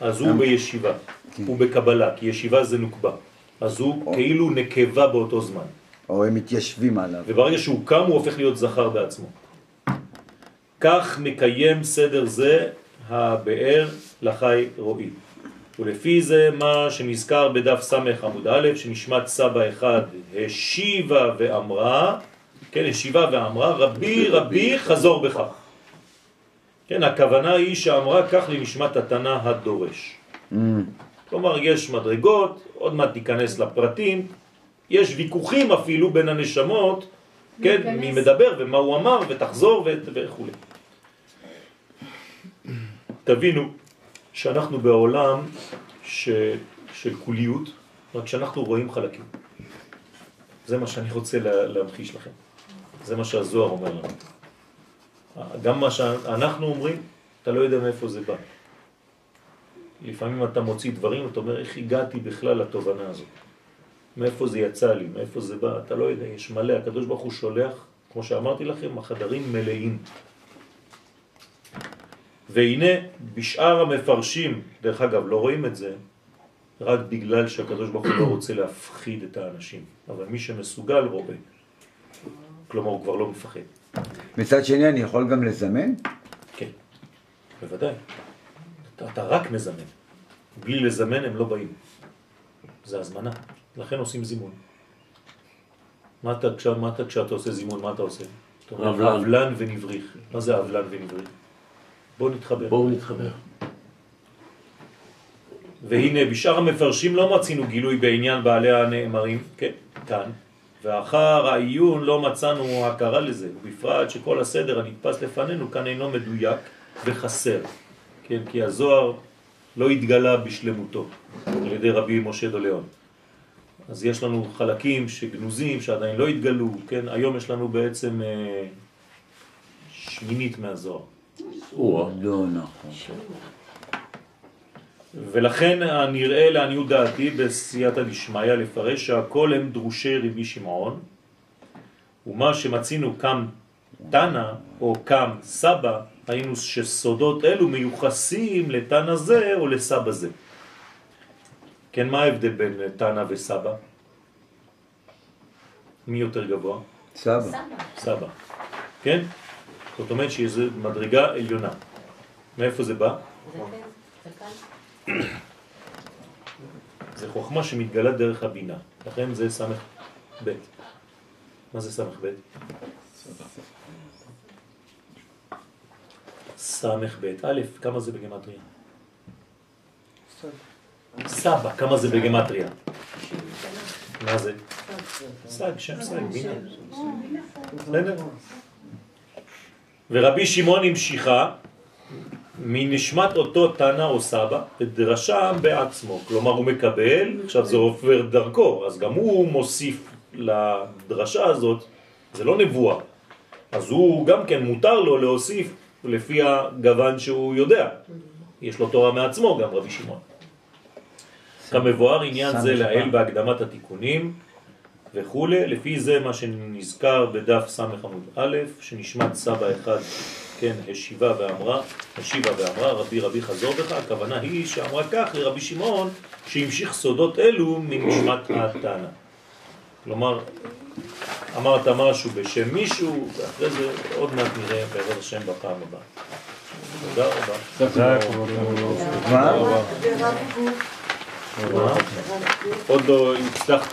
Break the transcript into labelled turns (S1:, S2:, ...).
S1: אז הוא בישיבה, הוא בקבלה, כי ישיבה זה נוקבה. אז הוא כאילו נקבה באותו זמן.
S2: או הם מתיישבים עליו.
S1: וברגע שהוא קם הוא הופך להיות זכר בעצמו. כך מקיים סדר זה הבאר לחי רואי. ולפי זה מה שנזכר בדף סמך עמוד א', שנשמת סבא אחד השיבה ואמרה, כן, השיבה ואמרה, רבי רבי חזור בכך. כן, הכוונה היא שאמרה כך לנשמת התנא הדורש. Mm. כלומר, יש מדרגות, עוד מעט תיכנס לפרטים, יש ויכוחים אפילו בין הנשמות, כן, מי מדבר ומה הוא אמר, ותחזור וכו'. תבינו שאנחנו בעולם ש... של קוליות, רק שאנחנו רואים חלקים. זה מה שאני רוצה להמחיש לכם. זה מה שהזוהר אומר לנו. גם מה שאנחנו אומרים, אתה לא יודע מאיפה זה בא. לפעמים אתה מוציא דברים, אתה אומר, איך הגעתי בכלל לתובנה הזאת? מאיפה זה יצא לי? מאיפה זה בא? אתה לא יודע, יש מלא. הקדוש ברוך הוא שולח, כמו שאמרתי לכם, החדרים מלאים. והנה, בשאר המפרשים, דרך אגב, לא רואים את זה, רק בגלל שהקדוש ברוך הוא לא רוצה להפחיד את האנשים. אבל מי שמסוגל רואה. כלומר, הוא כבר לא מפחד.
S2: מצד שני, אני יכול גם לזמן?
S1: כן, בוודאי. אתה, אתה רק מזמן. בלי לזמן הם לא באים. זה הזמנה. לכן עושים זימון. מה אתה, מה אתה כשאתה עושה זימון, מה אתה עושה? אבלן ונבריך. מה זה אבלן ונבריך? בואו נתחבר.
S3: בואו נתחבר.
S1: והנה, בשאר המפרשים לא מצינו גילוי בעניין בעלי הנאמרים, כן, כאן, ואחר העיון לא מצאנו הכרה לזה, ובפרט שכל הסדר הנתפס לפנינו כאן אינו מדויק וחסר, כן, כי הזוהר לא התגלה בשלמותו על ידי רבי משה דוליאון. אז יש לנו חלקים שגנוזים, שעדיין לא התגלו, כן, היום יש לנו בעצם אה, שמינית מהזוהר.
S2: לא נכון.
S1: ולכן הנראה לעניות דעתי בסייעתא דשמיא לפרש שהכל הם דרושי רבי שמעון ומה שמצינו קם תנא או קם סבא היינו שסודות אלו מיוחסים לתנא זה או לסבא זה. כן, מה ההבדל בין תנא וסבא? מי יותר גבוה?
S2: סבא.
S1: סבא. כן? זאת אומרת שזו מדרגה עליונה. מאיפה זה בא? זה חוכמה שמתגלה דרך הבינה, לכן זה סמך ב'. מה זה סמך ב'? סמך ב', א', כמה זה בגמטריה? סבא, כמה זה בגמטריה? מה זה? סג, שם סג, בינה. ורבי שמעון המשיכה מנשמת אותו תנא או סבא, ודרשם בעצמו. כלומר, הוא מקבל, עכשיו זה עובר דרכו, אז גם הוא מוסיף לדרשה הזאת, זה לא נבואה. אז הוא גם כן מותר לו להוסיף לפי הגוון שהוא יודע. יש לו תורה מעצמו גם רבי שמעון. כמבואר עניין זה לעיל בהקדמת התיקונים וכו', לפי זה מה שנזכר בדף ס' עמוד א', שנשמת סבא אחד כן, השיבה ואמרה, השיבה ואמרה, רבי רבי חזור בך, הכוונה היא שאמרה כך לרבי שמעון, שהמשיך סודות אלו מנשמת התנא. כלומר, אמרת משהו בשם מישהו, ואחרי זה עוד מעט נראה בעזרת השם בפעם הבאה. תודה רבה. תודה רבה. עוד לא הצלחתי